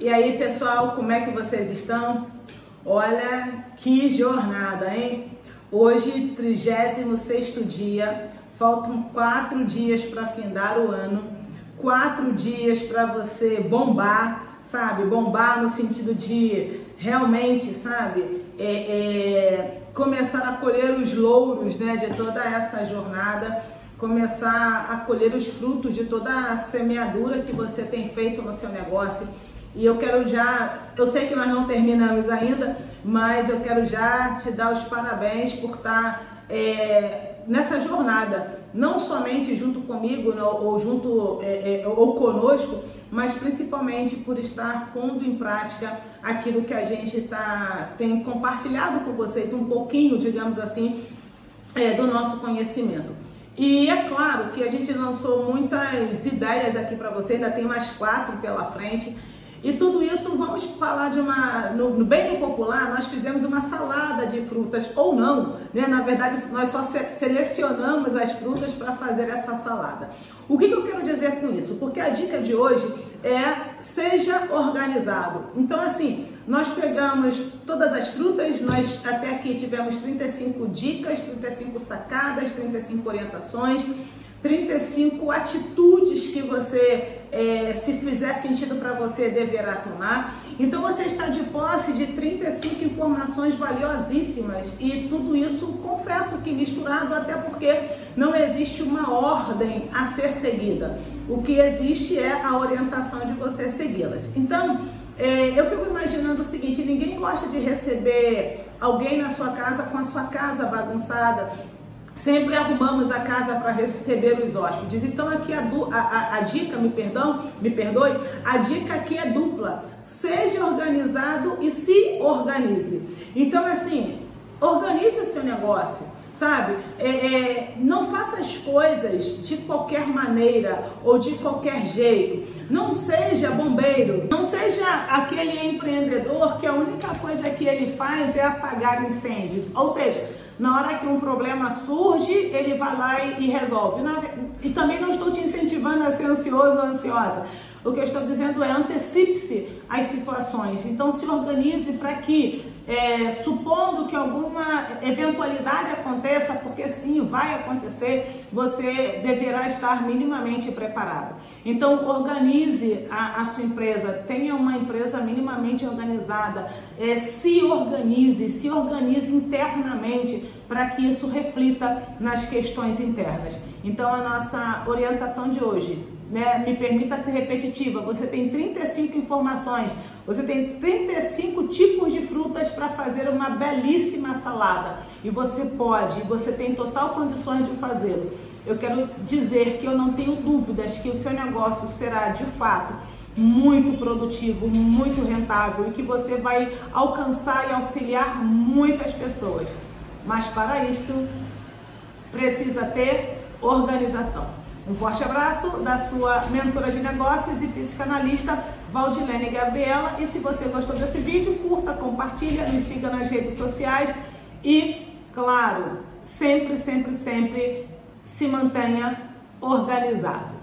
E aí, pessoal, como é que vocês estão? Olha que jornada, hein? Hoje, 36 dia, faltam quatro dias para findar o ano, quatro dias para você bombar, sabe? Bombar no sentido de realmente, sabe? É, é, começar a colher os louros né, de toda essa jornada, começar a colher os frutos de toda a semeadura que você tem feito no seu negócio e eu quero já, eu sei que nós não terminamos ainda, mas eu quero já te dar os parabéns por estar é, nessa jornada, não somente junto comigo não, ou junto é, é, ou conosco, mas principalmente por estar pondo em prática aquilo que a gente tá, tem compartilhado com vocês um pouquinho, digamos assim, é, do nosso conhecimento. E é claro que a gente lançou muitas ideias aqui para você, ainda tem mais quatro pela frente. E tudo isso, vamos falar de uma, no, no bem popular, nós fizemos uma salada de frutas, ou não, né? Na verdade, nós só se, selecionamos as frutas para fazer essa salada. O que, que eu quero dizer com isso? Porque a dica de hoje é seja organizado. Então, assim, nós pegamos todas as frutas, nós até aqui tivemos 35 dicas, 35 sacadas, 35 orientações 35 atitudes que você, é, se fizer sentido para você, deverá tomar. Então você está de posse de 35 informações valiosíssimas e tudo isso, confesso que misturado, até porque não existe uma ordem a ser seguida. O que existe é a orientação de você segui-las. Então, é, eu fico imaginando o seguinte: ninguém gosta de receber alguém na sua casa com a sua casa bagunçada, Sempre arrumamos a casa para receber os hóspedes. Então aqui a, a, a, dica, me perdão, me perdoe, a dica aqui é dupla. Seja organizado e se organize. Então assim, organize o seu negócio sabe? É, é, não faça as coisas de qualquer maneira ou de qualquer jeito. Não seja bombeiro, não seja aquele empreendedor que a única coisa que ele faz é apagar incêndios. Ou seja, na hora que um problema surge, ele vai lá e, e resolve. Na, e também não estou te incentivando a ser ansioso ou ansiosa. O que eu estou dizendo é antecipe-se às situações. Então se organize para que, é, supondo que alguma eventualidade aconteça, porque sim, vai acontecer, você deverá estar minimamente preparado. Então organize a, a sua empresa, tenha uma empresa minimamente organizada, é, se organize, se organize internamente para que isso reflita nas questões internas. Então a nossa orientação de hoje né, me permita ser repetitiva, você tem 35 informações, você tem 35 tipos de frutas para fazer uma belíssima salada e você pode, você tem total condições de fazê-lo. Eu quero dizer que eu não tenho dúvidas que o seu negócio será de fato muito produtivo, muito rentável e que você vai alcançar e auxiliar muitas pessoas. Mas para isto precisa ter organização. Um forte abraço da sua mentora de negócios e psicanalista Valdilene Gabriela. E se você gostou desse vídeo, curta, compartilha, me siga nas redes sociais e, claro, sempre, sempre, sempre se mantenha organizado.